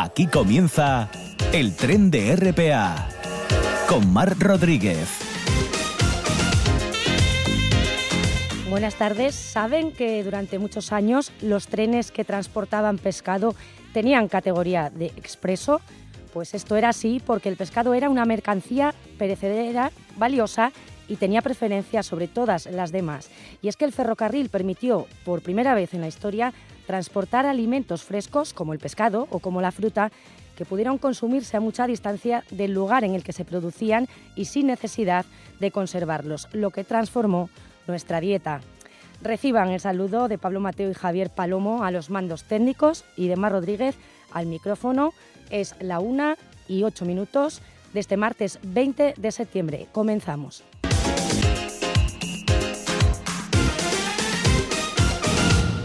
Aquí comienza el tren de RPA con Mar Rodríguez. Buenas tardes. ¿Saben que durante muchos años los trenes que transportaban pescado tenían categoría de expreso? Pues esto era así porque el pescado era una mercancía perecedera, valiosa y tenía preferencia sobre todas las demás. Y es que el ferrocarril permitió, por primera vez en la historia, transportar alimentos frescos como el pescado o como la fruta que pudieron consumirse a mucha distancia del lugar en el que se producían y sin necesidad de conservarlos, lo que transformó nuestra dieta. Reciban el saludo de Pablo Mateo y Javier Palomo a los mandos técnicos y de Mar Rodríguez al micrófono. Es la una y ocho minutos de este martes 20 de septiembre. Comenzamos.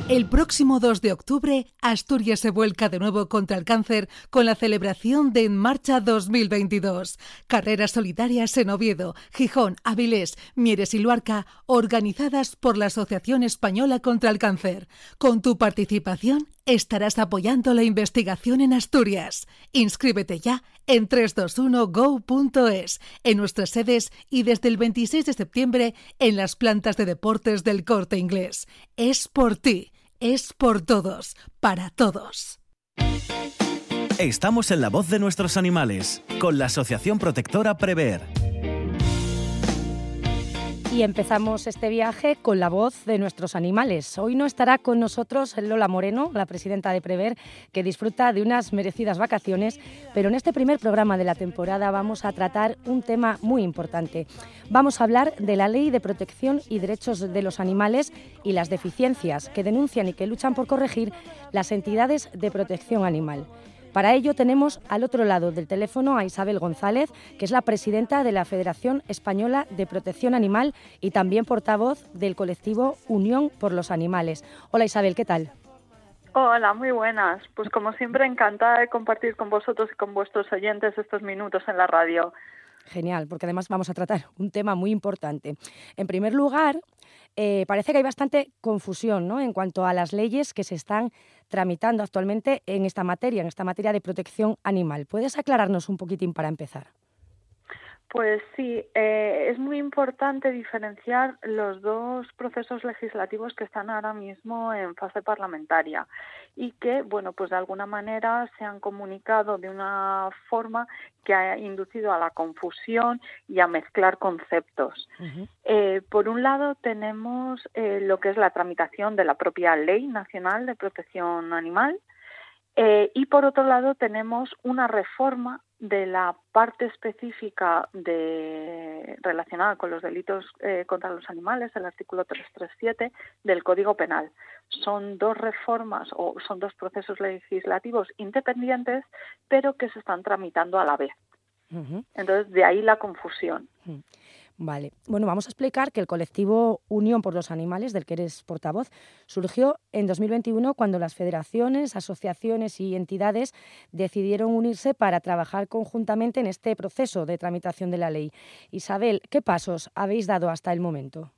El próximo 2 de octubre, Asturias se vuelca de nuevo contra el cáncer con la celebración de En Marcha 2022. Carreras solitarias en Oviedo, Gijón, Avilés, Mieres y Luarca, organizadas por la Asociación Española contra el Cáncer. Con tu participación estarás apoyando la investigación en Asturias. Inscríbete ya en 321go.es, en nuestras sedes y desde el 26 de septiembre en las plantas de deportes del corte inglés. Es por ti es por todos, para todos. Estamos en la voz de nuestros animales, con la Asociación Protectora Prever. Y empezamos este viaje con la voz de nuestros animales. Hoy no estará con nosotros Lola Moreno, la presidenta de Prever, que disfruta de unas merecidas vacaciones, pero en este primer programa de la temporada vamos a tratar un tema muy importante. Vamos a hablar de la Ley de Protección y Derechos de los Animales y las deficiencias que denuncian y que luchan por corregir las entidades de protección animal. Para ello tenemos al otro lado del teléfono a Isabel González, que es la presidenta de la Federación Española de Protección Animal y también portavoz del colectivo Unión por los Animales. Hola Isabel, ¿qué tal? Hola, muy buenas. Pues como siempre, encantada de compartir con vosotros y con vuestros oyentes estos minutos en la radio. Genial, porque además vamos a tratar un tema muy importante. En primer lugar, eh, parece que hay bastante confusión ¿no? en cuanto a las leyes que se están tramitando actualmente en esta materia, en esta materia de protección animal. ¿Puedes aclararnos un poquitín para empezar? Pues sí, eh, es muy importante diferenciar los dos procesos legislativos que están ahora mismo en fase parlamentaria y que, bueno, pues de alguna manera se han comunicado de una forma que ha inducido a la confusión y a mezclar conceptos. Eh, por un lado, tenemos eh, lo que es la tramitación de la propia Ley Nacional de Protección Animal, y por otro lado tenemos una reforma de la parte específica de, relacionada con los delitos eh, contra los animales, el artículo 337 del Código Penal. Son dos reformas o son dos procesos legislativos independientes, pero que se están tramitando a la vez. Entonces, de ahí la confusión. Vale. Bueno, vamos a explicar que el colectivo Unión por los Animales, del que eres portavoz, surgió en 2021 cuando las federaciones, asociaciones y entidades decidieron unirse para trabajar conjuntamente en este proceso de tramitación de la ley. Isabel, ¿qué pasos habéis dado hasta el momento?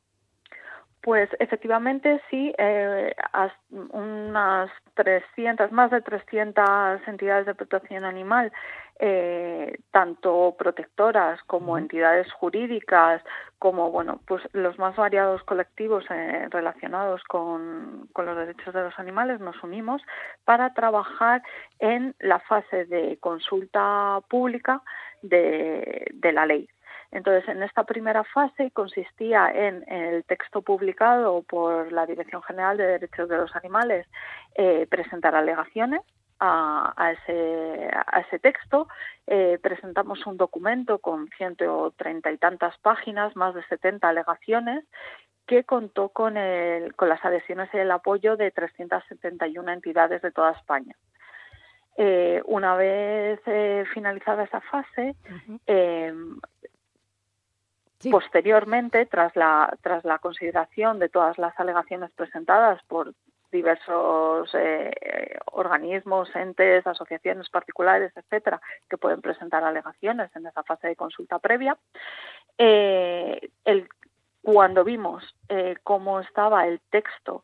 Pues efectivamente sí, eh, unas 300, más de 300 entidades de protección animal, eh, tanto protectoras como entidades jurídicas, como bueno, pues los más variados colectivos eh, relacionados con, con los derechos de los animales, nos unimos para trabajar en la fase de consulta pública de, de la ley. Entonces, en esta primera fase consistía en, el texto publicado por la Dirección General de Derechos de los Animales eh, presentar alegaciones a, ese, a, ese, texto. Eh, presentamos un documento con ciento treinta y tantas páginas, más de 70 alegaciones, que contó con, el, con las adhesiones y el apoyo de 371 entidades de toda España. Eh, una vez finalizada esa fase, Posteriormente, tras la, tras la consideración de todas las alegaciones presentadas por diversos eh, organismos, entes, asociaciones particulares, etcétera, que pueden presentar alegaciones en esa fase de consulta previa. Eh, cuando vimos eh, cómo estaba el texto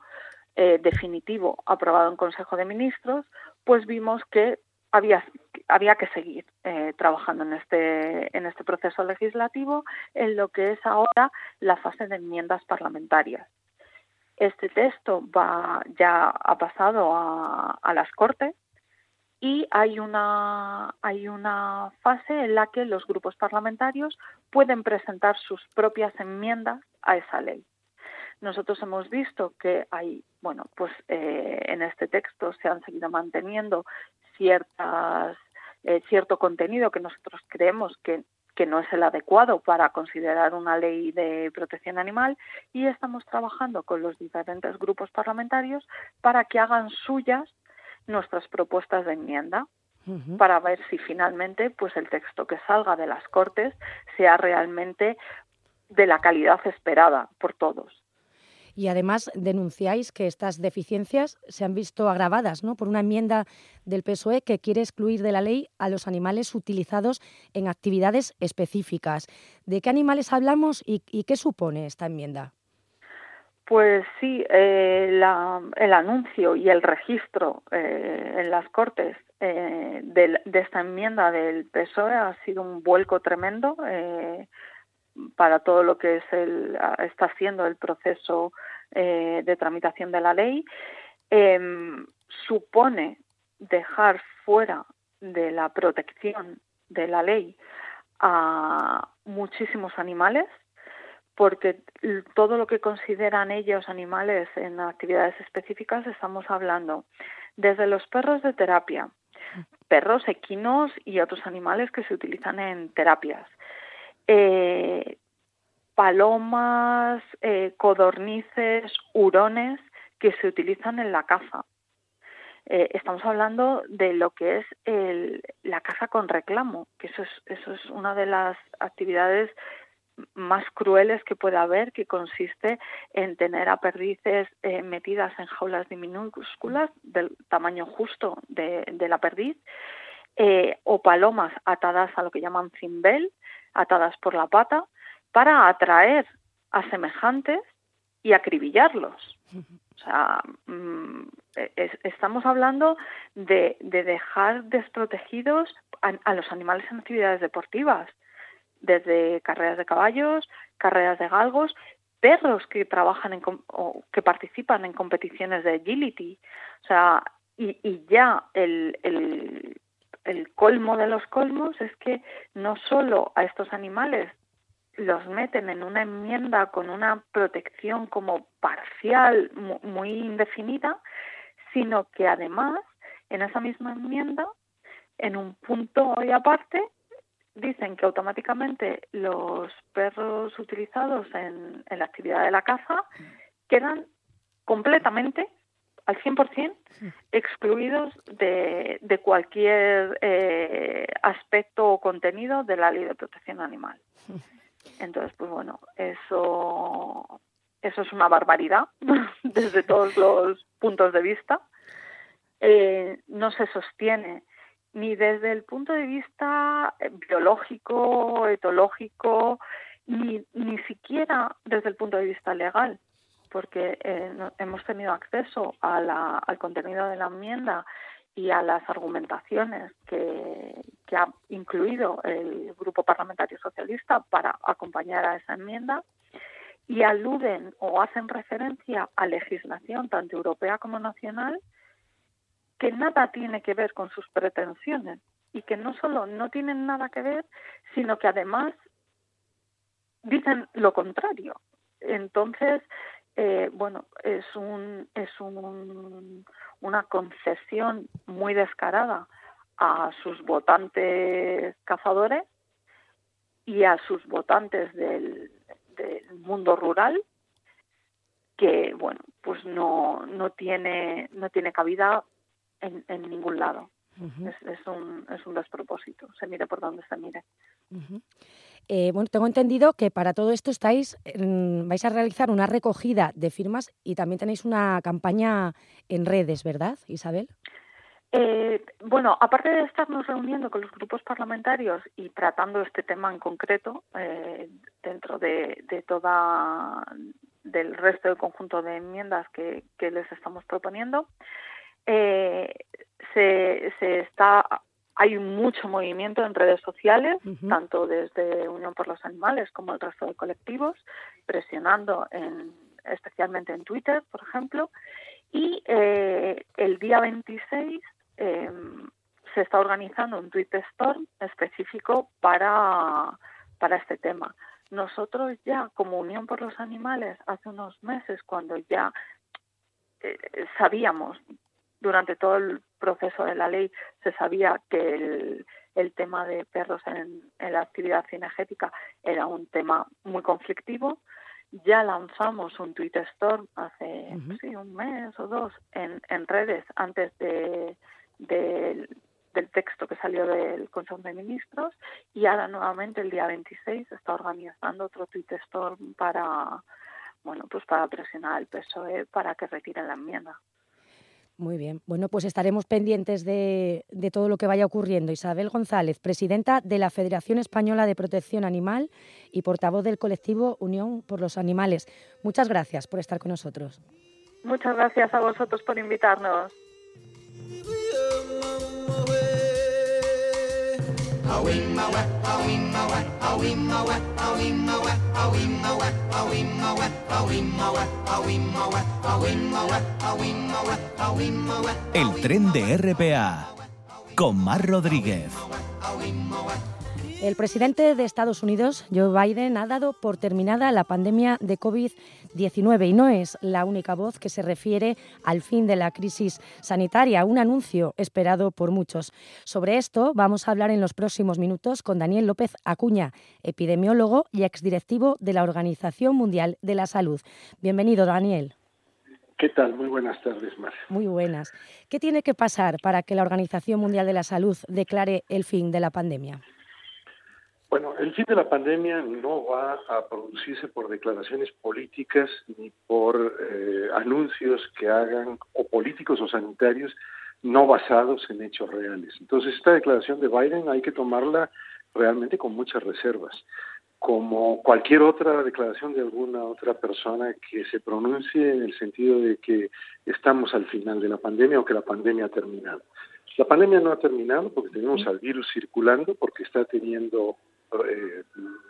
definitivo aprobado en Consejo de Ministros, pues vimos que había, había que seguir eh, trabajando en este, en este proceso legislativo en lo que es ahora la fase de enmiendas parlamentarias. Este texto va, ya ha pasado a, las Cortes y hay una, hay una fase en la que los grupos parlamentarios pueden presentar sus propias enmiendas a esa ley. Nosotros hemos visto que hay, bueno, pues eh, en este texto se han seguido manteniendo ciertas, eh, cierto contenido que nosotros creemos que, que no es el adecuado para considerar una ley de protección animal y estamos trabajando con los diferentes grupos parlamentarios para que hagan suyas nuestras propuestas de enmienda para ver si finalmente pues el texto que salga de las Cortes sea realmente de la calidad esperada por todos y además denunciáis que estas deficiencias se han visto agravadas ¿no? por una enmienda del PSOE que quiere excluir de la ley a los animales utilizados en actividades específicas. ¿De qué animales hablamos y, qué supone esta enmienda? Pues sí, eh, el anuncio y el registro eh, en las Cortes eh, de, de, esta enmienda del PSOE ha sido un vuelco tremendo para todo lo que es el, está haciendo el proceso eh, de tramitación de la ley, em, supone dejar fuera de la protección de la ley a muchísimos animales, porque todo lo que consideran ellos animales en actividades específicas estamos hablando desde los perros de terapia, perros equinos y otros animales que se utilizan en terapias, eh, palomas, eh, codornices, hurones que se utilizan en la caza. Eh, estamos hablando de lo que es la caza con reclamo, que eso es, eso es una de las actividades más crueles que puede haber, que consiste en tener a perdices eh, metidas en jaulas minúsculas del tamaño justo de, de la perdiz, o palomas atadas a lo que llaman cimbel, atadas por la pata, para atraer a semejantes y acribillarlos. O sea, mm, estamos hablando de, dejar desprotegidos a, los animales en actividades deportivas, desde carreras de caballos, carreras de galgos, perros que trabajan en, o que participan en competiciones de agility. O sea, y, y ya el, el, el colmo de los colmos es que no solo a estos animales los meten en una enmienda con una protección como parcial, muy indefinida, sino que además en esa misma enmienda, en un punto y aparte, dicen que automáticamente los perros utilizados en, la actividad de la caza quedan completamente al 100% excluidos de, de cualquier eh, aspecto o contenido de la ley de protección animal. Entonces, pues bueno, eso, eso es una barbaridad desde todos los puntos de vista. Eh, no se sostiene ni desde el punto de vista biológico, etológico, ni, ni siquiera desde el punto de vista legal, porque eh, hemos tenido acceso a la, al contenido de la enmienda y a las argumentaciones que, ha incluido el Grupo Parlamentario Socialista para acompañar a esa enmienda y aluden o hacen referencia a legislación tanto europea como nacional que nada tiene que ver con sus pretensiones y que no solo no tienen nada que ver, sino que además dicen lo contrario. Entonces, eh, bueno, es un, es un, una concesión muy descarada a sus votantes cazadores y a sus votantes del, mundo rural que bueno pues no no tiene no tiene cabida en, en ningún lado. Es, es, un, es un despropósito. Se mire por donde se mire eh, bueno, tengo entendido que para todo esto estáis, vais a realizar una recogida de firmas y también tenéis una campaña en redes, ¿verdad, Isabel? Eh, bueno, aparte de estarnos reuniendo con los grupos parlamentarios y tratando este tema en concreto eh, dentro de, toda del resto del conjunto de enmiendas que, les estamos proponiendo, se, se está hay mucho movimiento en redes sociales, tanto desde Unión por los Animales como el resto de colectivos, presionando en, especialmente en Twitter, por ejemplo. Y eh, el día 26 em, se está organizando un tweet storm específico para, para este tema. Nosotros ya, como Unión por los Animales, hace unos meses, cuando ya eh, sabíamos durante todo el proceso de la ley se sabía que el, el tema de perros en, en, la actividad cinegética era un tema muy conflictivo. Ya lanzamos un tweet storm hace sí, un mes o dos en, en redes antes de, del texto que salió del Consejo de Ministros y ahora nuevamente el día 26 se está organizando otro tweet storm para bueno pues para presionar al PSOE para que retiren la enmienda. Muy bien. Bueno, pues estaremos pendientes de, todo lo que vaya ocurriendo. Isabel González, presidenta de la Federación Española de Protección Animal y portavoz del colectivo Unión por los Animales. Muchas gracias por estar con nosotros. Muchas gracias a vosotros por invitarnos. El tren de RPA con Mar Rodríguez. El presidente de Estados Unidos, Joe Biden, ha dado por terminada la pandemia de COVID-19 y no es la única voz que se refiere al fin de la crisis sanitaria, un anuncio esperado por muchos. Sobre esto vamos a hablar en los próximos minutos con Daniel López Acuña, epidemiólogo y exdirectivo de la Organización Mundial de la Salud. Bienvenido, Daniel. ¿Qué tal? Muy buenas tardes, Mar. Muy buenas. ¿Qué tiene que pasar para que la Organización Mundial de la Salud declare el fin de la pandemia? Bueno, el fin de la pandemia no va a producirse por declaraciones políticas ni por eh, anuncios que hagan o políticos o sanitarios no basados en hechos reales. Entonces, esta declaración de Biden hay que tomarla realmente con muchas reservas, como cualquier otra declaración de alguna otra persona que se pronuncie en el sentido de que estamos al final de la pandemia o que la pandemia ha terminado. La pandemia no ha terminado porque tenemos al virus circulando, porque está teniendo eh,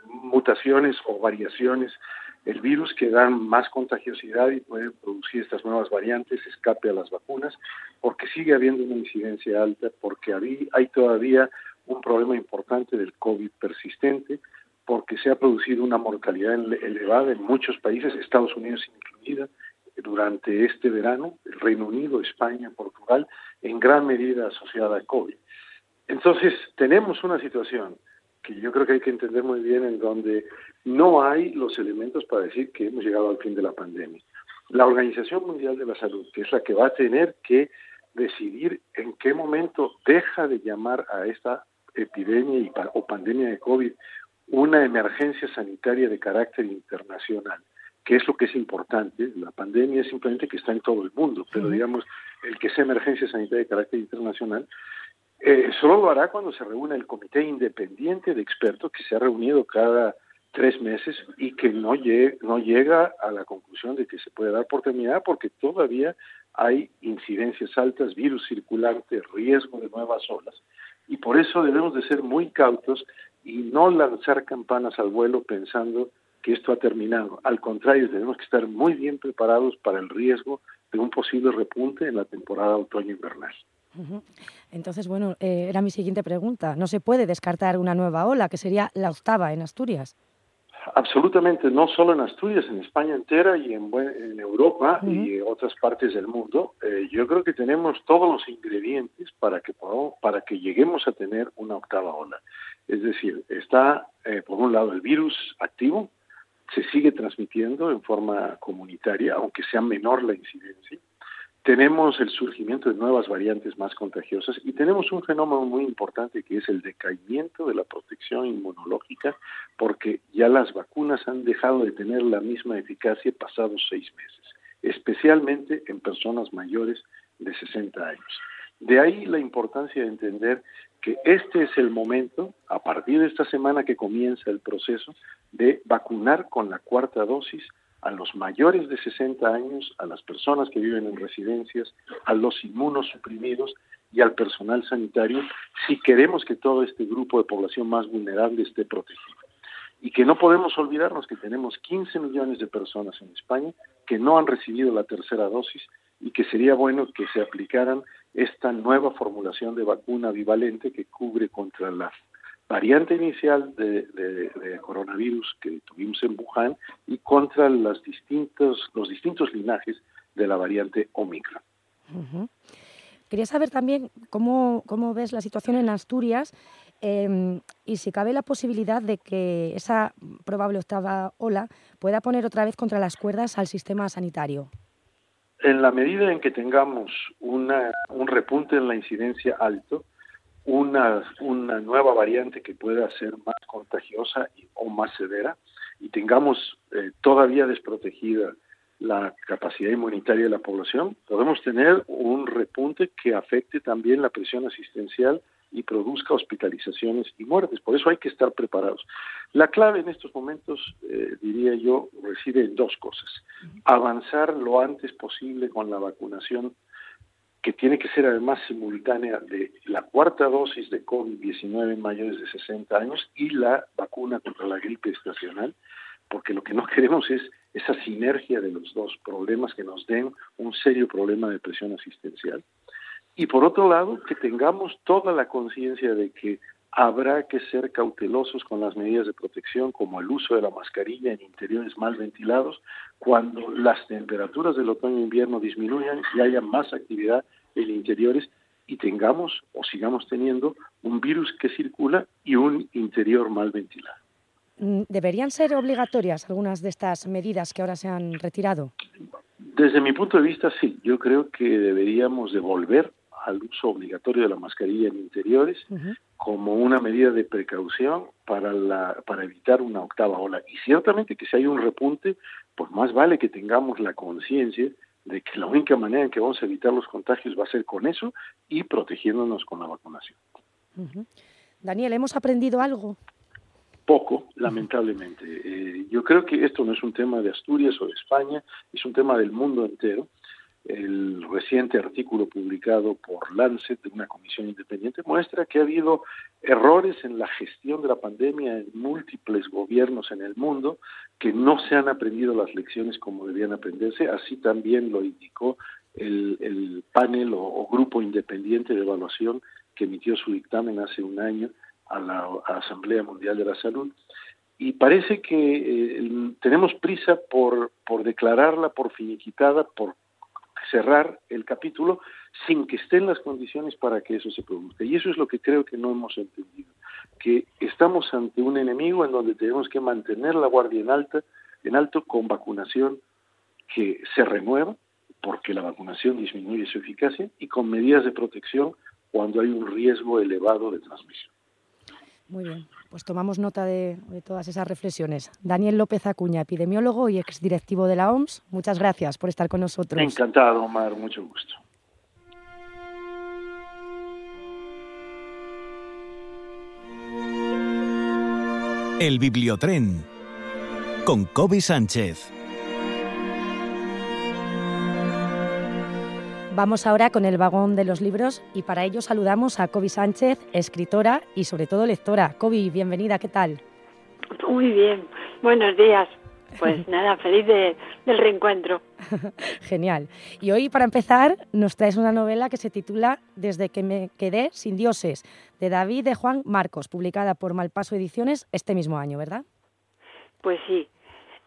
mutaciones o variaciones el virus que dan más contagiosidad y pueden producir estas nuevas variantes, escape a las vacunas, porque sigue habiendo una incidencia alta, porque hay todavía un problema importante del COVID persistente, porque se ha producido una mortalidad elevada en muchos países, Estados Unidos incluida, durante este verano, el Reino Unido, España, Portugal, en gran medida asociada a COVID. Entonces, tenemos una situación que yo creo que hay que entender muy bien en donde no hay los elementos para decir que hemos llegado al fin de la pandemia. La Organización Mundial de la Salud, que es la que va a tener que decidir en qué momento deja de llamar a esta epidemia y, o pandemia de COVID una emergencia sanitaria de carácter internacional, que es lo que es importante. La pandemia es simplemente que está en todo el mundo, pero digamos, el que sea emergencia sanitaria de carácter internacional eh, solo lo hará cuando se reúna el comité independiente de expertos que se ha reunido cada tres meses y que no, llega a la conclusión de que se puede dar por terminada porque todavía hay incidencias altas, virus circulante, riesgo de nuevas olas. Y por eso debemos de ser muy cautos y no lanzar campanas al vuelo pensando que esto ha terminado. Al contrario, tenemos que estar muy bien preparados para el riesgo de un posible repunte en la temporada otoño-invernal. Entonces, bueno, eh, era mi siguiente pregunta. ¿No se puede descartar una nueva ola, que sería la octava en Asturias? Absolutamente, no solo en Asturias, en España entera y en, en Europa y en otras partes del mundo. Eh, yo creo que tenemos todos los ingredientes para que, para que lleguemos a tener una octava ola. Es decir, está, eh, por un lado, el virus activo, se sigue transmitiendo en forma comunitaria, aunque sea menor la incidencia tenemos el surgimiento de nuevas variantes más contagiosas y tenemos un fenómeno muy importante que es el decaimiento de la protección inmunológica porque ya las vacunas han dejado de tener la misma eficacia pasados seis meses, especialmente en personas mayores de 60 años. De ahí la importancia de entender que este es el momento, a partir de esta semana que comienza el proceso, de vacunar con la cuarta dosis a los mayores de 60 años, a las personas que viven en residencias, a los inmunosuprimidos y al personal sanitario si queremos que todo este grupo de población más vulnerable esté protegido. Y que no podemos olvidarnos que tenemos 15 millones de personas en España que no han recibido la tercera dosis y que sería bueno que se aplicaran esta nueva formulación de vacuna bivalente que cubre contra la variante inicial de, coronavirus que tuvimos en Wuhan y contra los distintos, los distintos linajes de la variante Omicron. Quería saber también cómo, cómo, ves la situación en Asturias em, y si cabe la posibilidad de que esa probable octava ola pueda poner otra vez contra las cuerdas al sistema sanitario. En la medida en que tengamos una, un repunte en la incidencia alto, una, una nueva variante que pueda ser más contagiosa o más severa y tengamos eh, todavía desprotegida la capacidad inmunitaria de la población, podemos tener un repunte que afecte también la presión asistencial y produzca hospitalizaciones y muertes. Por eso hay que estar preparados. La clave en estos momentos, eh, diría yo, reside en dos cosas. Avanzar lo antes posible con la vacunación que tiene que ser además simultánea de la cuarta dosis de COVID-19 en mayores de 60 años y la vacuna contra la gripe estacional, porque lo que no queremos es esa sinergia de los dos problemas que nos den un serio problema de presión asistencial. Y por otro lado, que tengamos toda la conciencia de que habrá que ser cautelosos con las medidas de protección, como el uso de la mascarilla en interiores mal ventilados, cuando las temperaturas del otoño-invierno e disminuyan y haya más actividad en interiores y tengamos o sigamos teniendo un virus que circula y un interior mal ventilado. Mm, ¿Deberían ser obligatorias algunas de estas medidas que ahora se han retirado? Desde mi punto de vista, sí. Yo creo que deberíamos devolver al uso obligatorio de la mascarilla en interiores como una medida de precaución para, la, para evitar una octava ola. Y ciertamente que si hay un repunte, pues más vale que tengamos la conciencia de que la única manera en que vamos a evitar los contagios va a ser con eso y protegiéndonos con la vacunación. Daniel, ¿hemos aprendido algo? Poco, lamentablemente. Eh, yo creo que esto no es un tema de Asturias o de España, es un tema del mundo entero el reciente artículo publicado por Lancet de una comisión independiente muestra que ha habido errores en la gestión de la pandemia en múltiples gobiernos en el mundo que no se han aprendido las lecciones como debían aprenderse, así también lo indicó el, panel o, grupo independiente de evaluación que emitió su dictamen hace un año a la, Asamblea Mundial de la Salud. Y parece que eh, tenemos prisa por, por declararla por finiquitada, por cerrar el capítulo sin que estén las condiciones para que eso se produzca. Y eso es lo que creo que no hemos entendido, que estamos ante un enemigo en donde tenemos que mantener la guardia en, alta, en alto con vacunación que se renueva, porque la vacunación disminuye su eficacia, y con medidas de protección cuando hay un riesgo elevado de transmisión. Muy bien, pues tomamos nota de, todas esas reflexiones. Daniel López Acuña, epidemiólogo y exdirectivo de la OMS, muchas gracias por estar con nosotros. Encantado, Omar, mucho gusto. El Bibliotren con Kobe Sánchez. Vamos ahora con el vagón de los libros y para ello saludamos a Kobe Sánchez, escritora y sobre todo lectora. Kobe, bienvenida, ¿qué tal? Muy bien, buenos días. Pues nada, feliz del reencuentro. Genial. Y hoy, para empezar, nos traes una novela que se titula Desde que me quedé sin dioses, de David de Juan Marcos, publicada por Malpaso Ediciones este mismo año, ¿verdad? Pues sí.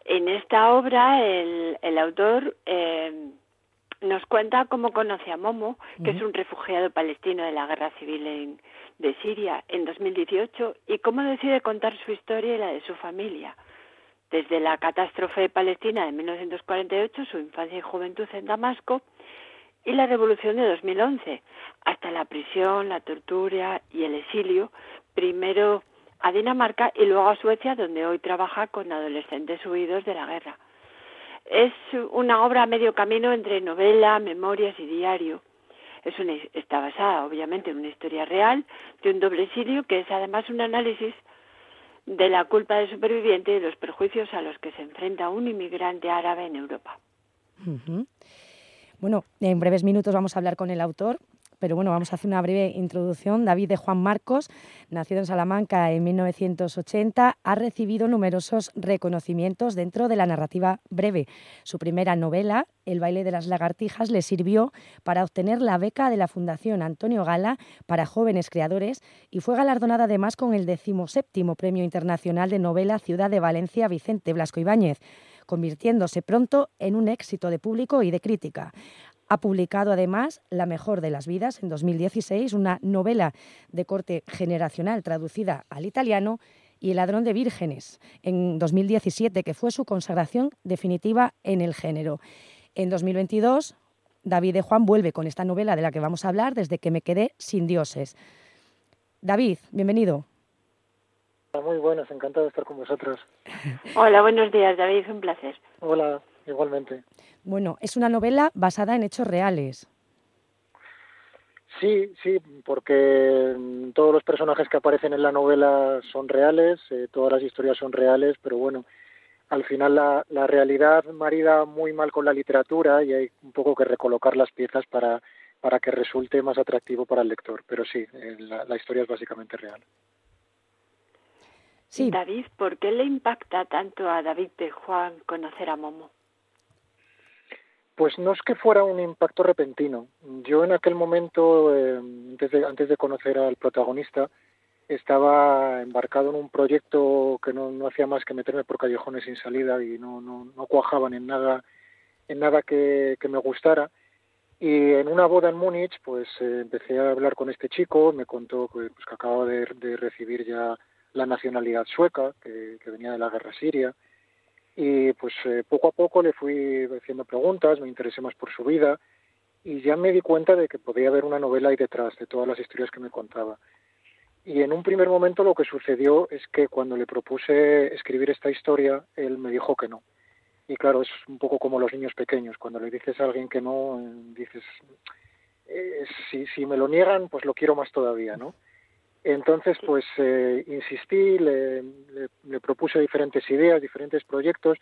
En esta obra, el, el autor eh, nos cuenta cómo conoce a Momo, que es un refugiado palestino de la guerra civil de Siria en 2018, y cómo decide contar su historia y la de su familia. Desde la catástrofe palestina de 1948, su infancia y juventud en Damasco, y la revolución de 2011, hasta la prisión, la tortura y el exilio, primero a Dinamarca y luego a Suecia, donde hoy trabaja con adolescentes huidos de la guerra. Es una obra a medio camino entre novela, memorias y diario. Es una, está basada, obviamente, en una historia real de un doble exilio que es además un análisis de la culpa del superviviente y los perjuicios a los que se enfrenta un inmigrante árabe en Europa. Bueno, en breves minutos vamos a hablar con el autor, pero bueno, vamos a hacer una breve introducción. David de Juan Marcos, nacido en Salamanca en 1980, ha recibido numerosos reconocimientos dentro de la narrativa breve. Su primera novela, El baile de las lagartijas, le sirvió para obtener la beca de la Fundación Antonio Gala para jóvenes creadores y fue galardonada además con el decimoséptimo Premio Internacional de Novela Ciudad de Valencia Vicente Blasco Ibáñez convirtiéndose pronto en un éxito de público y de crítica. Ha publicado además La mejor de las vidas en 2016, una novela de corte generacional traducida al italiano, y El ladrón de vírgenes en 2017, que fue su consagración definitiva en el género. En 2022, David de Juan vuelve con esta novela de la que vamos a hablar desde que me quedé sin dioses. David, bienvenido. Muy buenas, encantado de estar con vosotros. Hola, buenos días, David, un placer. Hola, igualmente. Bueno, es una novela basada en hechos reales. Sí, sí, porque todos los personajes que aparecen en la novela son reales, eh, todas las historias son reales, pero bueno, al final la, la, realidad marida muy mal con la literatura y hay un poco que recolocar las piezas para, para que resulte más atractivo para el lector. Pero sí, eh, la, la historia es básicamente real. Sí. David, ¿por qué le impacta tanto a David de Juan conocer a Momo? Pues no es que fuera un impacto repentino. Yo en aquel momento, eh, antes, de, conocer al protagonista, estaba embarcado en un proyecto que no, hacía más que meterme por callejones sin salida y no, no, no cuajaban en nada, en nada que, que, me gustara. Y en una boda en Múnich, pues eh, empecé a hablar con este chico, me contó pues, que acababa de, de recibir ya la nacionalidad sueca, que, que venía de la guerra siria, y pues eh, poco a poco le fui haciendo preguntas, me interesé más por su vida y ya me di cuenta de que podía haber una novela ahí detrás de todas las historias que me contaba. Y en un primer momento lo que sucedió es que cuando le propuse escribir esta historia, él me dijo que no. Y claro, es un poco como los niños pequeños, cuando le dices a alguien que no, dices, eh, si, si me lo niegan, pues lo quiero más todavía, ¿no? Entonces, pues eh, insistí, le, le, le, propuse diferentes ideas, diferentes proyectos,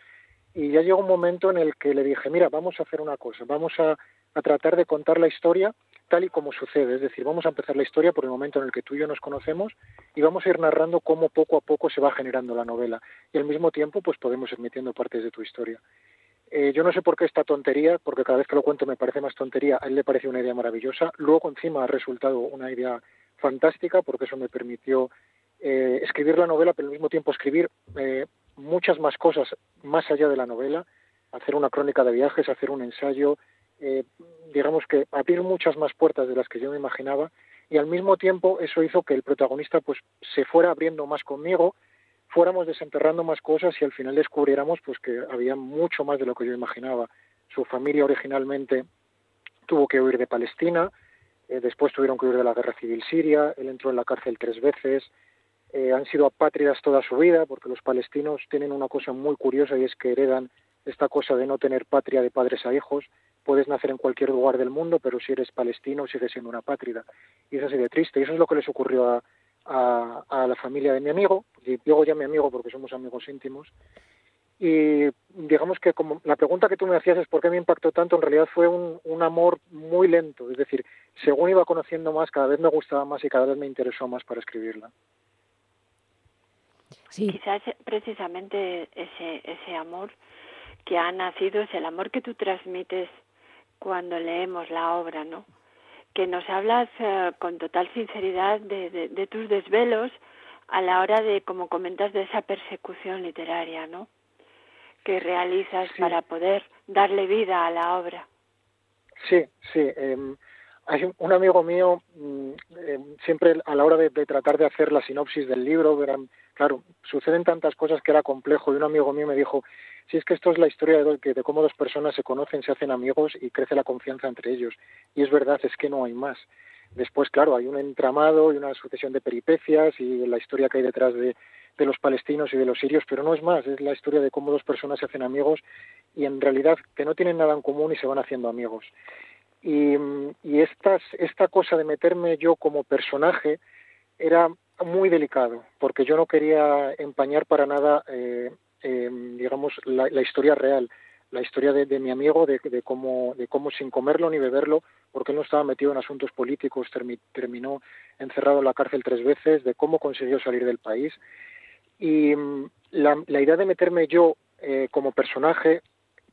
y ya llegó un momento en el que le dije, mira, vamos a hacer una cosa, vamos a, a, tratar de contar la historia tal y como sucede, es decir, vamos a empezar la historia por el momento en el que tú y yo nos conocemos y vamos a ir narrando cómo poco a poco se va generando la novela, y al mismo tiempo, pues podemos ir metiendo partes de tu historia. Eh, yo no sé por qué esta tontería, porque cada vez que lo cuento me parece más tontería, a él le parece una idea maravillosa, luego encima ha resultado una idea fantástica porque eso me permitió eh, escribir la novela, pero al mismo tiempo escribir eh, muchas más cosas más allá de la novela, hacer una crónica de viajes, hacer un ensayo, eh, digamos que abrir muchas más puertas de las que yo me imaginaba y al mismo tiempo eso hizo que el protagonista pues se fuera abriendo más conmigo, fuéramos desenterrando más cosas y al final descubriéramos pues que había mucho más de lo que yo imaginaba. Su familia originalmente tuvo que huir de Palestina, eh, después tuvieron que huir de la guerra civil siria, él entró en la cárcel tres veces, eh, han sido apátridas toda su vida, porque los palestinos tienen una cosa muy curiosa y es que heredan esta cosa de no tener patria de padres a hijos. Puedes nacer en cualquier lugar del mundo, pero si eres palestino sigues siendo una pátrida. Y eso de triste. Y eso es lo que les ocurrió a, a, a la familia de mi amigo. Y digo ya mi amigo porque somos amigos íntimos y digamos que como la pregunta que tú me hacías es por qué me impactó tanto, en realidad fue un, un amor muy lento, es decir, según iba conociendo más, cada vez me gustaba más y cada vez me interesó más para escribirla. Sí. Quizás precisamente ese, ese amor que ha nacido es el amor que tú transmites cuando leemos la obra, ¿no? Que nos hablas uh, con total sinceridad de, de, de tus desvelos a la hora de, como comentas, de esa persecución literaria, ¿no? Que realizas sí. para poder darle vida a la obra. Sí, sí. Eh, hay un amigo mío, eh, siempre a la hora de, de, tratar de hacer la sinopsis del libro, verán, claro, suceden tantas cosas que era complejo y un amigo mío me dijo, si es que esto es la historia de, de cómo dos personas se conocen, se hacen amigos y crece la confianza entre ellos. Y es verdad, es que no hay más. Después, claro, hay un entramado y una sucesión de peripecias y la historia que hay detrás de, los palestinos y de los sirios, pero no es más, es la historia de cómo dos personas se hacen amigos y en realidad que no tienen nada en común y se van haciendo amigos. Y, estas, esta cosa de meterme yo como personaje era muy delicado, porque yo no quería empañar para nada, eh, eh, digamos, la, historia real, la historia de, mi amigo, de, de, cómo, de cómo sin comerlo ni beberlo porque él no estaba metido en asuntos políticos, terminó encerrado en la cárcel tres veces, de cómo consiguió salir del país. Y mm, la, la idea de meterme yo eh, como personaje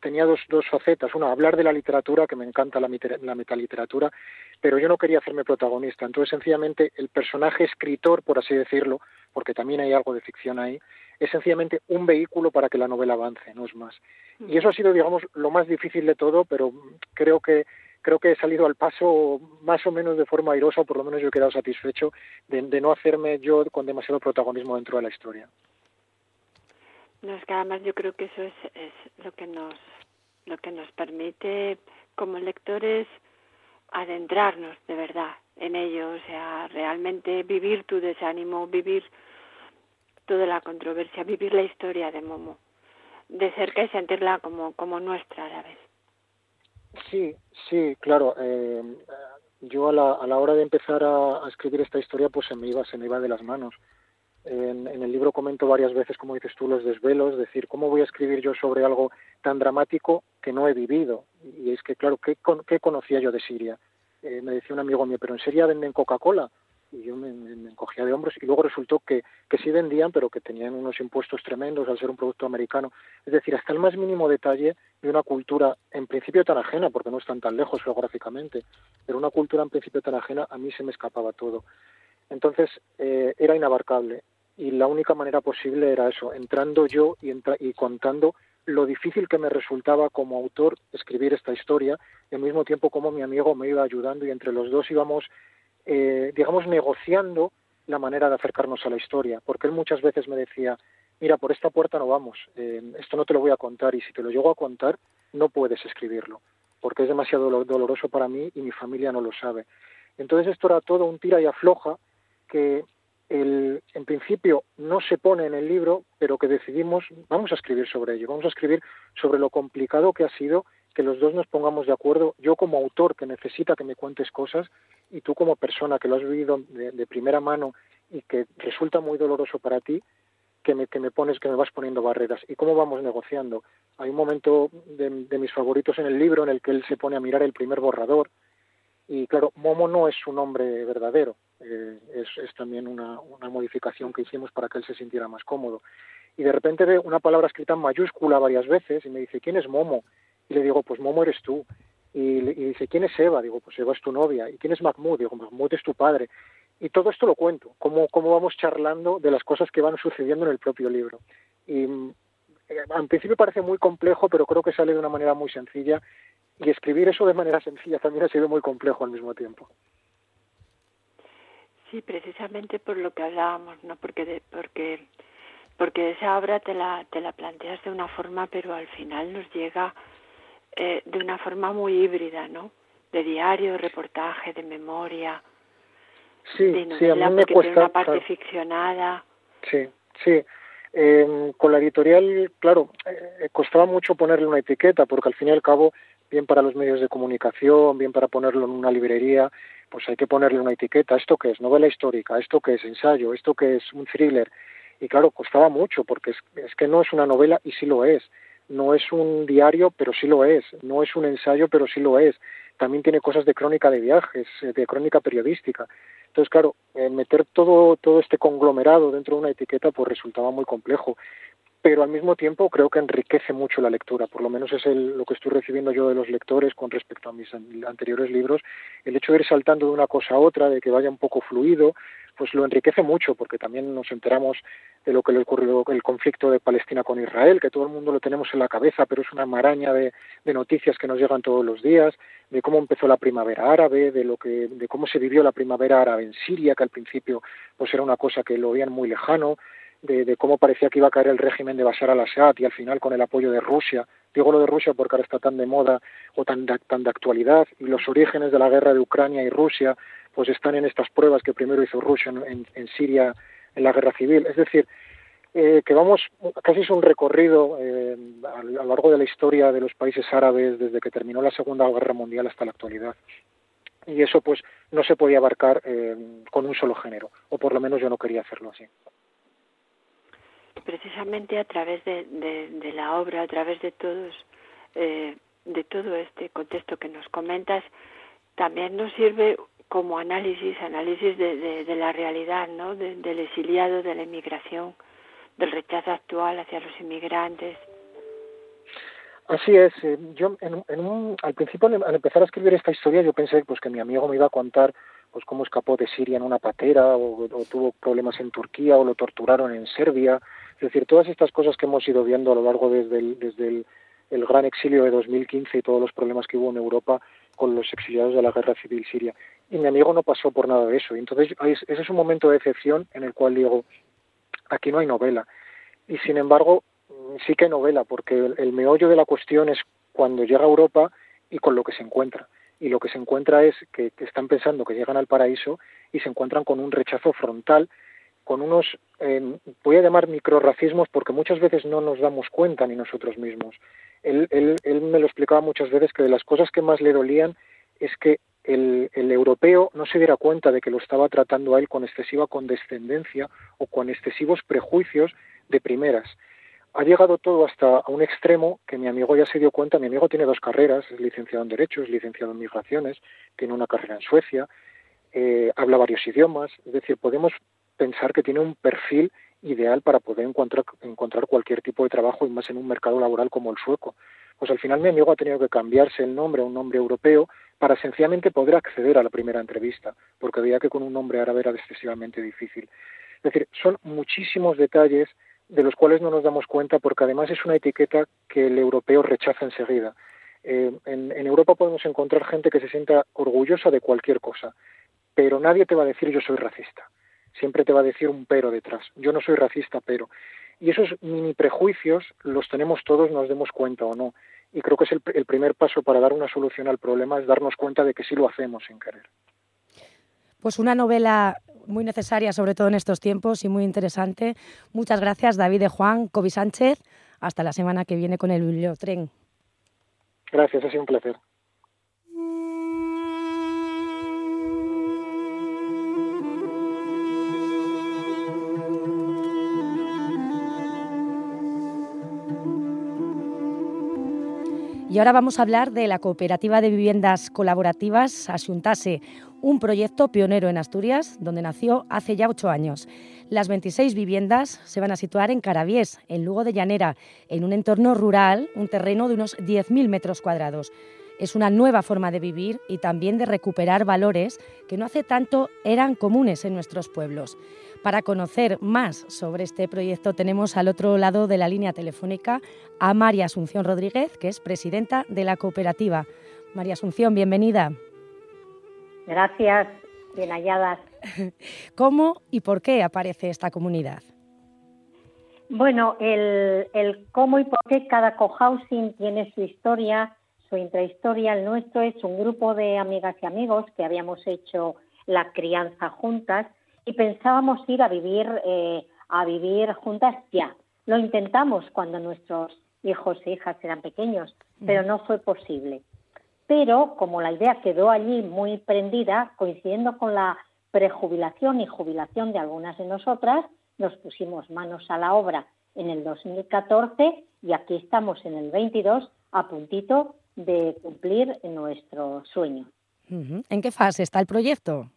tenía dos, dos facetas. Una, hablar de la literatura, que me encanta la, la metaliteratura, pero yo no quería hacerme protagonista. Entonces, sencillamente, el personaje escritor, por así decirlo, porque también hay algo de ficción ahí, es sencillamente un vehículo para que la novela avance, no es más. Y eso ha sido, digamos, lo más difícil de todo, pero creo que creo que he salido al paso más o menos de forma airosa, o por lo menos yo he quedado satisfecho de, de no hacerme yo con demasiado protagonismo dentro de la historia. No, es que además yo creo que eso es, es lo que nos lo que nos permite como lectores adentrarnos de verdad en ello, o sea, realmente vivir tu desánimo, vivir toda la controversia, vivir la historia de Momo de cerca y sentirla como, como nuestra a la vez. Sí, sí, claro. Eh, yo a la, a la hora de empezar a, escribir esta historia, pues se me iba, se me iba de las manos. En, en, el libro comento varias veces, como dices tú, los desvelos, decir, ¿cómo voy a escribir yo sobre algo tan dramático que no he vivido? Y es que, claro, ¿qué, qué conocía yo de Siria? Eh, me decía un amigo mío, pero en Siria venden Coca-Cola. Y yo me, encogía de hombros y luego resultó que, que sí vendían, pero que tenían unos impuestos tremendos al ser un producto americano. Es decir, hasta el más mínimo detalle de una cultura en principio tan ajena, porque no están tan lejos geográficamente, pero una cultura en principio tan ajena, a mí se me escapaba todo. Entonces eh, era inabarcable y la única manera posible era eso, entrando yo y, entra y contando lo difícil que me resultaba como autor escribir esta historia y al mismo tiempo como mi amigo me iba ayudando y entre los dos íbamos, eh, digamos, negociando la manera de acercarnos a la historia, porque él muchas veces me decía, mira, por esta puerta no vamos, eh, esto no te lo voy a contar y si te lo llego a contar no puedes escribirlo, porque es demasiado doloroso para mí y mi familia no lo sabe. Entonces esto era todo un tira y afloja que el, en principio no se pone en el libro, pero que decidimos, vamos a escribir sobre ello, vamos a escribir sobre lo complicado que ha sido que los dos nos pongamos de acuerdo, yo como autor que necesita que me cuentes cosas y tú como persona que lo has vivido de, de primera mano y que resulta muy doloroso para ti, que me, que me pones, que me vas poniendo barreras. ¿Y cómo vamos negociando? Hay un momento de, mis favoritos en el libro en el que él se pone a mirar el primer borrador y claro, Momo no es su nombre verdadero, eh, es, es, también una, una, modificación que hicimos para que él se sintiera más cómodo. Y de repente ve una palabra escrita en mayúscula varias veces y me dice, ¿quién es Momo? Y le digo, pues Momo eres tú. Y, y dice, ¿quién es Eva? Digo, pues Eva es tu novia. ¿Y quién es Mahmoud? Digo, Mahmoud es tu padre. Y todo esto lo cuento, cómo, cómo vamos charlando de las cosas que van sucediendo en el propio libro. Y eh, en principio parece muy complejo, pero creo que sale de una manera muy sencilla y escribir eso de manera sencilla también ha sido muy complejo al mismo tiempo. Sí, precisamente por lo que hablábamos, ¿no? Porque de, porque porque esa obra te la te la planteas de una forma, pero al final nos llega eh, de una forma muy híbrida, ¿no? De diario, reportaje, de memoria, sí, de novela, sí, a mí me cuesta, tiene una parte claro. ficcionada. Sí, sí. Eh, con la editorial, claro, eh, costaba mucho ponerle una etiqueta, porque al fin y al cabo bien para los medios de comunicación, bien para ponerlo en una librería, pues hay que ponerle una etiqueta. ¿Esto qué es? Novela histórica, ¿esto qué es? Ensayo, ¿esto qué es? Un thriller. Y claro, costaba mucho, porque es, es que no es una novela y sí lo es. No es un diario, pero sí lo es. No es un ensayo, pero sí lo es. También tiene cosas de crónica de viajes, eh, de crónica periodística. Entonces, claro, eh, meter todo, todo este conglomerado dentro de una etiqueta pues resultaba muy complejo pero al mismo tiempo creo que enriquece mucho la lectura, por lo menos es el, lo que estoy recibiendo yo de los lectores con respecto a mis anteriores libros, el hecho de ir saltando de una cosa a otra, de que vaya un poco fluido, pues lo enriquece mucho, porque también nos enteramos de lo que le ocurrió el conflicto de Palestina con Israel, que todo el mundo lo tenemos en la cabeza, pero es una maraña de, de noticias que nos llegan todos los días, de cómo empezó la primavera árabe, de lo que, de cómo se vivió la primavera árabe en Siria, que al principio pues era una cosa que lo veían muy lejano, de, de, cómo parecía que iba a caer el régimen de Bashar al-Assad y al final con el apoyo de Rusia. Digo lo de Rusia porque ahora está tan de moda o tan de, tan de actualidad y los orígenes de la guerra de Ucrania y Rusia pues están en estas pruebas que primero hizo Rusia en, en Siria en la guerra civil. Es decir, eh, que vamos, casi es un recorrido eh, a, lo largo de la historia de los países árabes desde que terminó la Segunda Guerra Mundial hasta la actualidad y eso pues no se podía abarcar eh, con un solo género o por lo menos yo no quería hacerlo así precisamente a través de, de, de la obra, a través de todos, eh, de todo este contexto que nos comentas, también nos sirve como análisis, análisis de, de, la realidad, ¿no? del exiliado, de la inmigración, del rechazo actual hacia los inmigrantes. Así es. Eh, yo en, en un, al principio al empezar a escribir esta historia yo pensé pues que mi amigo me iba a contar pues cómo escapó de Siria en una patera o, tuvo problemas en Turquía o lo torturaron en Serbia. Es decir, todas estas cosas que hemos ido viendo a lo largo desde el, desde el, gran exilio de 2015 y todos los problemas que hubo en Europa con los exiliados de la guerra civil siria. Y mi amigo no pasó por nada de eso. Entonces ese es un momento de excepción en el cual digo, aquí no hay novela. Y sin embargo, sí que hay novela, porque el, el meollo de la cuestión es cuando llega a Europa y con lo que se encuentra y lo que se encuentra es que, están pensando que llegan al paraíso y se encuentran con un rechazo frontal, con unos, eh, voy a llamar microracismos porque muchas veces no nos damos cuenta ni nosotros mismos. Él, él, él me lo explicaba muchas veces que de las cosas que más le dolían es que el, europeo no se diera cuenta de que lo estaba tratando a él con excesiva condescendencia o con excesivos prejuicios de primeras ha llegado todo hasta un extremo que mi amigo ya se dio cuenta. Mi amigo tiene dos carreras, es licenciado en Derecho, es licenciado en Migraciones, tiene una carrera en Suecia, eh, habla varios idiomas, es decir, podemos pensar que tiene un perfil ideal para poder encontrar, encontrar cualquier tipo de trabajo y más en un mercado laboral como el sueco. Pues al final mi amigo ha tenido que cambiarse el nombre a un nombre europeo para sencillamente poder acceder a la primera entrevista, porque veía que con un nombre árabe era excesivamente difícil. Es decir, son muchísimos detalles de los cuales no nos damos cuenta porque además es una etiqueta que el europeo rechaza enseguida. Eh, en, Europa podemos encontrar gente que se sienta orgullosa de cualquier cosa, pero nadie te va a decir yo soy racista. Siempre te va a decir un pero detrás. Yo no soy racista, pero. Y esos mini prejuicios los tenemos todos, nos demos cuenta o no. Y creo que es el, el primer paso para dar una solución al problema, es darnos cuenta de que sí lo hacemos sin querer. Pues una novela muy necesaria, sobre todo en estos tiempos, y muy interesante. Muchas gracias, David de Juan, Cobi Sánchez. Hasta la semana que viene con el Bibliotren. Gracias, ha sido un placer. Y ahora vamos a hablar de la cooperativa de viviendas colaborativas Asuntase, un proyecto pionero en Asturias, donde nació hace ya ocho años. Las 26 viviendas se van a situar en Carabiés, en Lugo de Llanera, en un entorno rural, un terreno de unos 10.000 metros cuadrados. Es una nueva forma de vivir y también de recuperar valores que no hace tanto eran comunes en nuestros pueblos. Para conocer más sobre este proyecto tenemos al otro lado de la línea telefónica a María Asunción Rodríguez, que es presidenta de la cooperativa. María Asunción, bienvenida. Gracias, bien halladas. ¿Cómo y por qué aparece esta comunidad? Bueno, el, el cómo y por qué cada cohousing tiene su historia, su intrahistoria. El nuestro es un grupo de amigas y amigos que habíamos hecho la crianza juntas y pensábamos ir a vivir eh, a vivir juntas ya. Lo intentamos cuando nuestros hijos e hijas eran pequeños, pero no fue posible. Pero como la idea quedó allí muy prendida, coincidiendo con la prejubilación y jubilación de algunas de nosotras, nos pusimos manos a la obra en el 2014 y aquí estamos en el 22 a puntito de cumplir nuestro sueño. ¿En qué fase está el proyecto?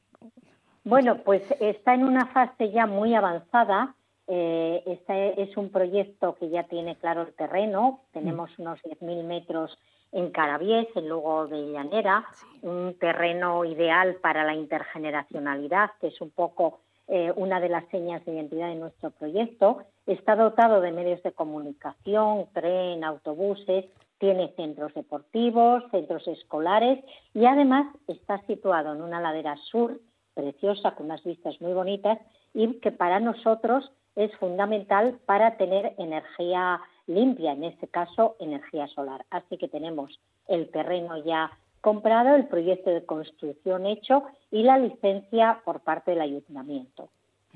Bueno, pues está en una fase ya muy avanzada. Eh, este es un proyecto que ya tiene claro el terreno. Tenemos mm. unos 10.000 metros en Carabiés, en Lugo de Llanera, un terreno ideal para la intergeneracionalidad, que es un poco eh, una de las señas de identidad de nuestro proyecto. Está dotado de medios de comunicación, tren, autobuses, tiene centros deportivos, centros escolares y además está situado en una ladera sur preciosa, con unas vistas muy bonitas y que para nosotros es fundamental para tener energía limpia, en este caso energía solar. Así que tenemos el terreno ya comprado, el proyecto de construcción hecho y la licencia por parte del ayuntamiento.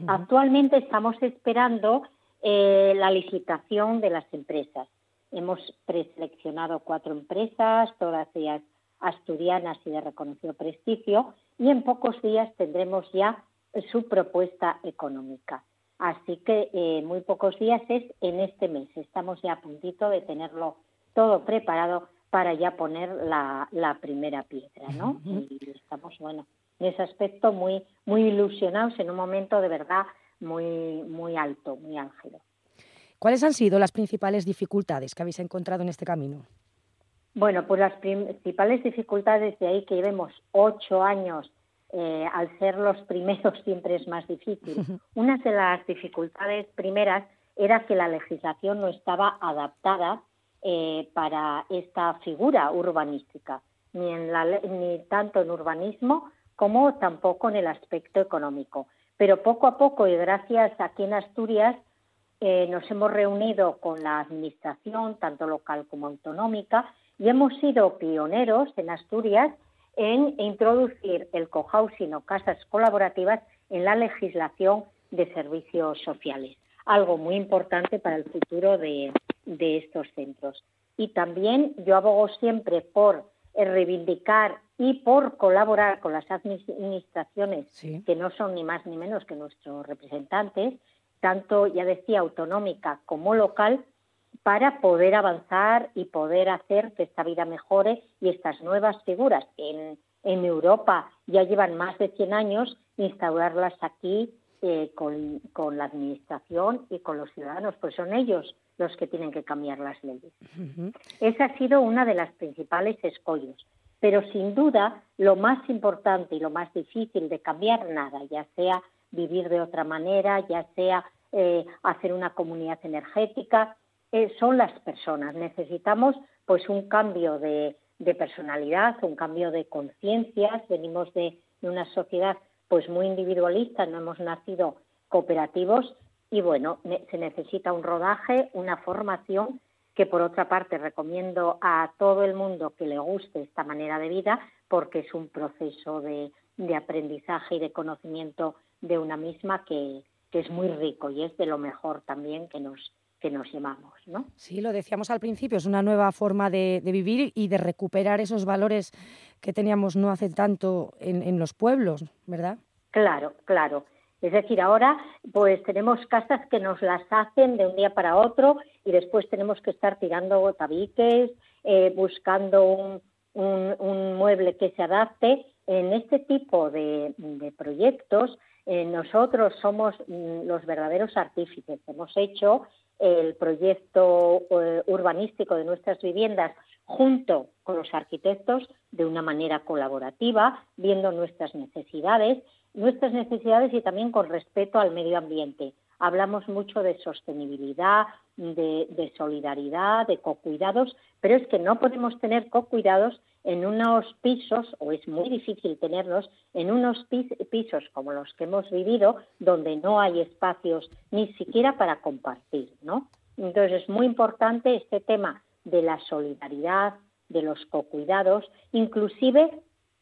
Actualmente estamos esperando eh, la licitación de las empresas. Hemos preseleccionado cuatro empresas, todas ellas asturianas y de reconocido prestigio, y en pocos días tendremos ya su propuesta económica. Así que eh, muy pocos días es en este mes. Estamos ya a puntito de tenerlo todo preparado para ya poner la, primera piedra, ¿no? Y estamos, bueno, en ese aspecto muy, muy ilusionados en un momento de verdad muy, muy alto, muy álgido. ¿Cuáles han sido las principales dificultades que habéis encontrado en este camino? Bueno, pues las principales dificultades de ahí que llevemos ocho años, eh, al ser los primeros siempre es más difícil. Una de las dificultades primeras era que la legislación no estaba adaptada eh, para esta figura urbanística, ni, en la, ni tanto en urbanismo como tampoco en el aspecto económico. Pero poco a poco, y gracias aquí en Asturias, eh, nos hemos reunido con la Administración, tanto local como autonómica, y hemos sido pioneros en Asturias en introducir el cohousing o casas colaborativas en la legislación de servicios sociales, algo muy importante para el futuro de, estos centros. Y también yo abogo siempre por reivindicar y por colaborar con las administraciones que no son ni más ni menos que nuestros representantes, tanto, ya decía, autonómica como local, para poder avanzar y poder hacer que esta vida mejore y estas nuevas figuras en, en Europa ya llevan más de 100 años, instaurarlas aquí eh, con, con, la Administración y con los ciudadanos, pues son ellos los que tienen que cambiar las leyes. Esa ha sido una de las principales escollos. Pero sin duda, lo más importante y lo más difícil de cambiar nada, ya sea vivir de otra manera, ya sea eh, hacer una comunidad energética, eh, son las personas. Necesitamos pues un cambio de, personalidad, un cambio de conciencias. Venimos de, una sociedad pues muy individualista, no hemos nacido cooperativos y bueno, se necesita un rodaje, una formación que por otra parte recomiendo a todo el mundo que le guste esta manera de vida porque es un proceso de aprendizaje y de conocimiento de una misma que, que es muy rico y es de lo mejor también que nos que nos llamamos, ¿no? Sí, lo decíamos al principio, es una nueva forma de, vivir y de recuperar esos valores que teníamos no hace tanto en, en, los pueblos, ¿verdad? Claro, claro. Es decir, ahora pues tenemos casas que nos las hacen de un día para otro y después tenemos que estar tirando tabiques, eh, buscando un, un, un, mueble que se adapte. En este tipo de, de proyectos eh, nosotros somos mm, los verdaderos artífices. Hemos hecho el proyecto eh, urbanístico de nuestras viviendas junto con los arquitectos de una manera colaborativa, viendo nuestras necesidades, nuestras necesidades y también con respeto al medio ambiente. Hablamos mucho de sostenibilidad, de, solidaridad, de cocuidados, pero es que no podemos tener cocuidados en unos pisos, o es muy difícil tenerlos, en unos pisos como los que hemos vivido, donde no hay espacios ni siquiera para compartir, ¿no? Entonces es muy importante este tema de la solidaridad, de los cocuidados, inclusive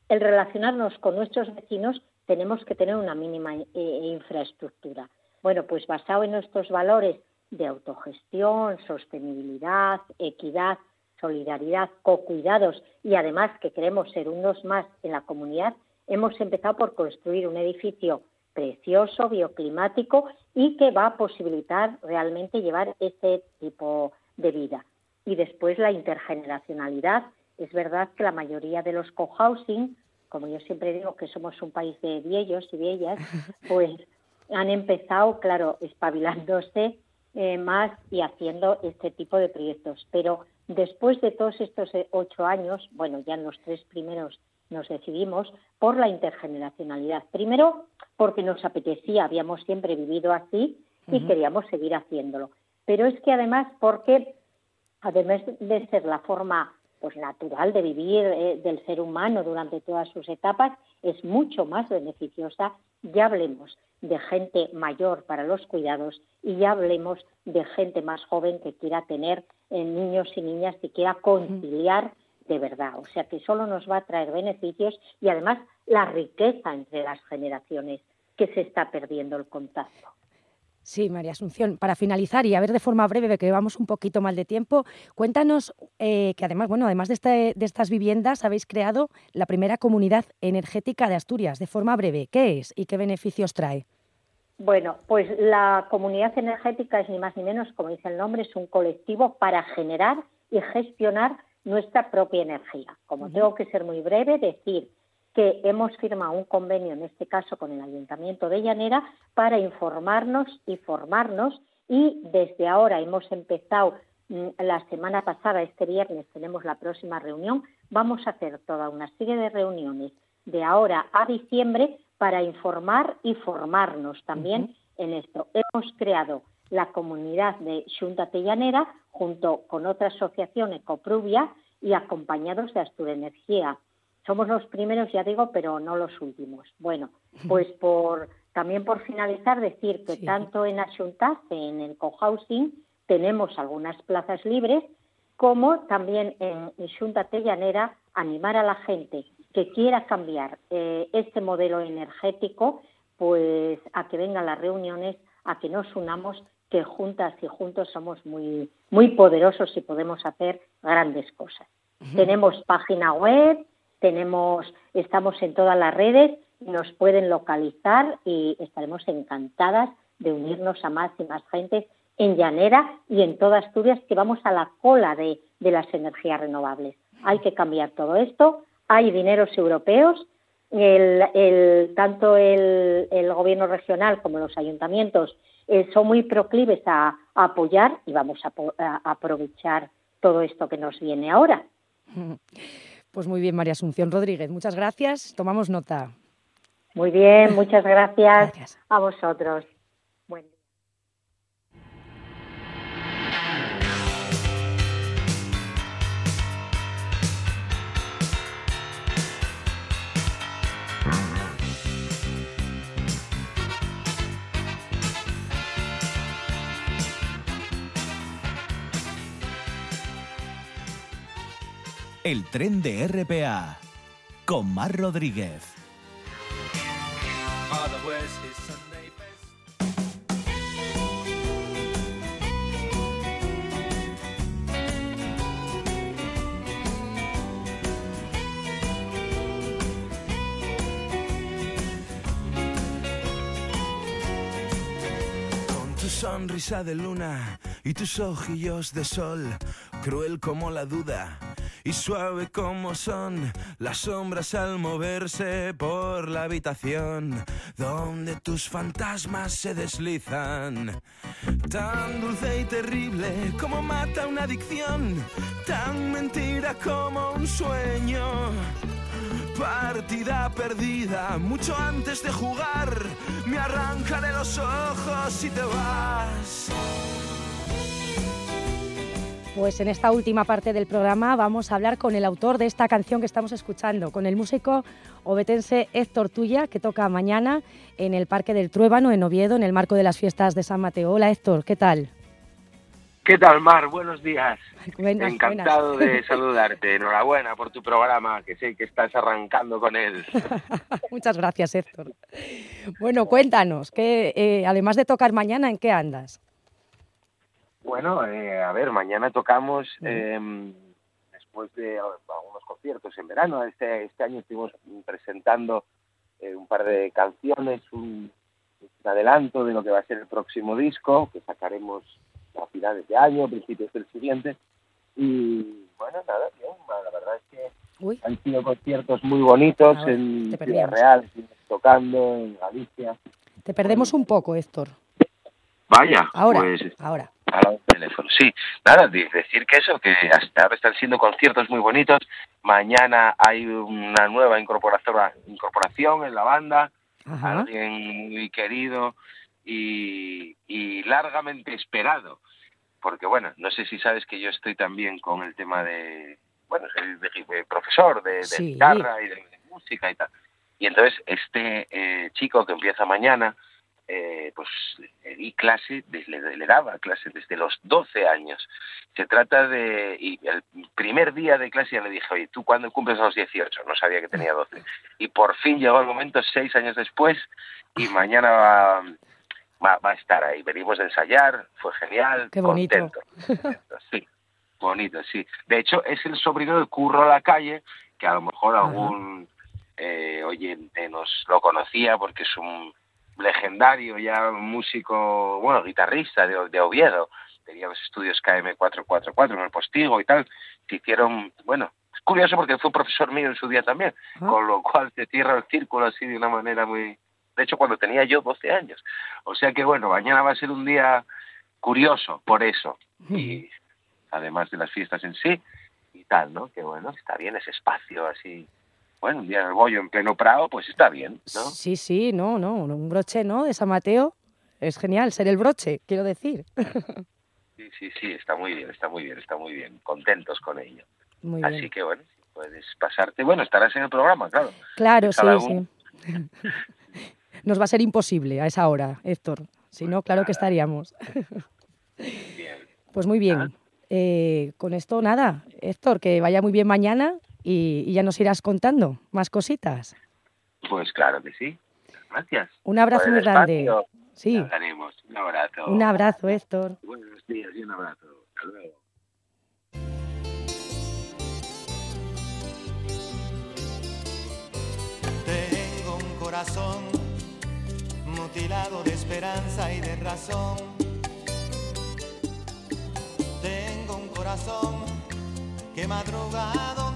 el relacionarnos con nuestros vecinos tenemos que tener una mínima eh, infraestructura. Bueno, pues basado en nuestros valores de autogestión, sostenibilidad, equidad, solidaridad, co-cuidados y además que queremos ser unos más en la comunidad, hemos empezado por construir un edificio precioso, bioclimático y que va a posibilitar realmente llevar ese tipo de vida. Y después la intergeneracionalidad. Es verdad que la mayoría de los cohousing, como yo siempre digo que somos un país de viejos y ellas, pues han empezado, claro, espabilándose eh, más y haciendo este tipo de proyectos. Pero después de todos estos eh, ocho años, bueno, ya en los tres primeros nos decidimos por la intergeneracionalidad. Primero, porque nos apetecía, habíamos siempre vivido así y queríamos seguir haciéndolo. Pero es que además porque, además de ser la forma pues natural de vivir eh, del ser humano durante todas sus etapas, es mucho más beneficiosa. Ya hablemos de gente mayor para los cuidados y ya hablemos de gente más joven que quiera tener eh, niños y niñas que quiera conciliar de verdad. O sea que solo nos va a traer beneficios y además la riqueza entre las generaciones que se está perdiendo el contacto. Sí, María Asunción, para finalizar y a ver de forma breve, que vamos un poquito mal de tiempo, cuéntanos eh, que además, bueno, además de, este, de estas viviendas, habéis creado la primera comunidad energética de Asturias. De forma breve, ¿qué es y qué beneficios trae? Bueno, pues la comunidad energética es ni más ni menos, como dice el nombre, es un colectivo para generar y gestionar nuestra propia energía. Como tengo que ser muy breve, decir que hemos firmado un convenio, en este caso con el Ayuntamiento de Llanera, para informarnos y formarnos y desde ahora hemos empezado mm, la semana pasada, este viernes tenemos la próxima reunión, vamos a hacer toda una serie de reuniones de ahora a diciembre para informar y formarnos también en esto. Hemos creado la comunidad de Xunta Tellanera junto con otra asociación Ecoprubia y acompañados de Astur Energía. Somos los primeros, ya digo, pero no los últimos. Bueno, pues por también por finalizar decir que tanto en Asuntas, en el cohousing, tenemos algunas plazas libres, como también en Xunta Tellanera animar a la gente que quiera cambiar eh, este modelo energético, pues a que vengan las reuniones, a que nos unamos, que juntas y juntos somos muy, muy poderosos y podemos hacer grandes cosas. Tenemos página web, tenemos, estamos en todas las redes, nos pueden localizar y estaremos encantadas de unirnos a más y más gente en Llanera y en toda Asturias que vamos a la cola de, las energías renovables. Hay que cambiar todo esto, hay dineros europeos, el, tanto el, gobierno regional como los ayuntamientos eh, son muy proclives a, apoyar y vamos a, aprovechar todo esto que nos viene ahora. Pues muy bien, María Asunción Rodríguez, muchas gracias, tomamos nota. Muy bien, muchas gracias, a vosotros. El tren de RPA con Mar Rodríguez. Sonrisa de luna y tus ojillos de sol, cruel como la duda y suave como son las sombras al moverse por la habitación donde tus fantasmas se deslizan. Tan dulce y terrible como mata una adicción, tan mentira como un sueño. Partida perdida, mucho antes de jugar, me arrancaré los ojos y te vas. Pues en esta última parte del programa vamos a hablar con el autor de esta canción que estamos escuchando, con el músico obetense Héctor Tuya, que toca mañana en el Parque del Truébano, en Oviedo, en el marco de las fiestas de San Mateo. Hola Héctor, ¿qué tal? ¿Qué tal, Mar? Buenos días. Encantado de saludarte. Enhorabuena por tu programa, que sé que estás arrancando con él. Muchas gracias, Héctor. Bueno, cuéntanos, que eh, además de tocar mañana, ¿en qué andas? Bueno, eh, a ver, mañana tocamos em, después de algunos conciertos en verano. Este, este año estuvimos presentando eh, un par de canciones, un, adelanto de lo que va a ser el próximo disco, que sacaremos a finales de año, principios del siguiente. Y bueno, nada, bien, la verdad es que han sido conciertos muy bonitos en Ciudad Real, tocando en Galicia. Te perdemos un poco, Héctor. Vaya, ahora, pues, ahora teléfono. Sí, nada, decir que eso, que hasta ahora están siendo conciertos muy bonitos. Mañana hay una nueva incorporación, en la banda, alguien muy querido y, largamente esperado. Porque bueno, no sé si sabes que yo estoy también con el tema de, bueno, soy profesor de, guitarra y de, música y tal. Y entonces este eh, chico que empieza mañana, eh, pues di clase, le, le, daba clase desde los 12 años. Se trata de, y el primer día de clase ya le dije, oye, ¿tú cuándo cumples los 18? No sabía que tenía 12. Y por fin llegó el momento, seis años después, y mañana va, va, a estar ahí. Venimos a ensayar, fue genial, Qué bonito. contento. Sí, bonito, sí. De hecho, es el sobrino de Curro a la calle, que a lo mejor algún eh, oyente nos lo conocía porque es un legendario ya músico, bueno, guitarrista de, Oviedo, tenía los estudios KM444 en el Postigo y tal, se hicieron, bueno, es curioso porque fue profesor mío en su día también, Ah. con lo cual se cierra el círculo así de una manera muy... De hecho, cuando tenía yo 12 años. O sea que, bueno, mañana va a ser un día curioso por eso. Y además de las fiestas en sí y tal, ¿no? Que bueno, está bien ese espacio así. Bueno, un día en el bollo en pleno Prado, pues está bien, ¿no? Sí, sí, no, no, un broche, ¿no? De San Mateo. Es genial ser el broche, quiero decir. Sí, sí, sí, está muy bien, está muy bien, está muy bien. Contentos con ello. Muy Así bien. que bueno, si puedes pasarte. Bueno, estarás en el programa, claro. Claro, sí, sí. Nos va a ser imposible a esa hora, Héctor. Si no, claro que estaríamos. Pues muy bien. Eh, con esto nada, Héctor, que vaya muy bien mañana y, y ya nos irás contando más cositas. Pues claro que sí. Gracias. Un abrazo muy grande. Sí, Hablaremos. Un abrazo. un abrazo, Héctor. Buenos días y un abrazo. Hasta luego. Tengo un corazón mutilado de esperanza y de razón. Tengo un corazón que madruga donde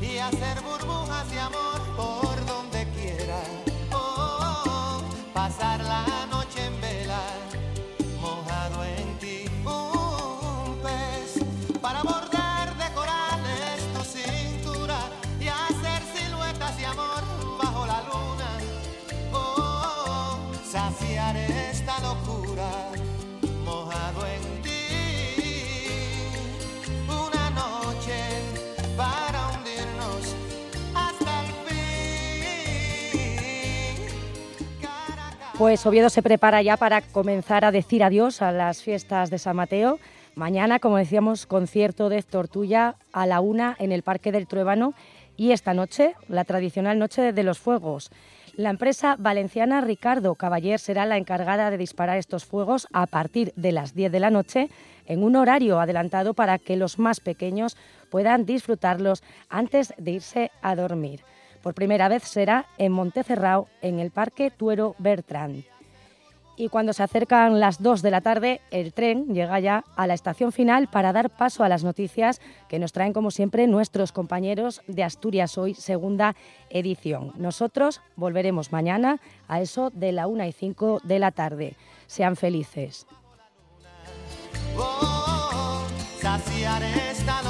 y hacer burbujas de amor por Pues Oviedo se prepara ya para comenzar a decir adiós a las fiestas de San Mateo. Mañana, como decíamos, concierto de Héctor Tuya a la una en el Parque del Truébano y esta noche, la tradicional Noche de los Fuegos. La empresa valenciana Ricardo Caballер será la encargada de disparar estos fuegos a partir de las 10 de la noche en un horario adelantado para que los más pequeños puedan disfrutarlos antes de irse a dormir. Por primera vez será en Montecerrao, en el Parque Tuero Bertrand. Y cuando se acercan las 2 de la tarde, el tren llega ya a la estación final para dar paso a las noticias que nos traen, como siempre, nuestros compañeros de Asturias Hoy, segunda edición. Nosotros volveremos mañana a eso de la 1 y 5 de la tarde. Sean felices. Oh, saciar esta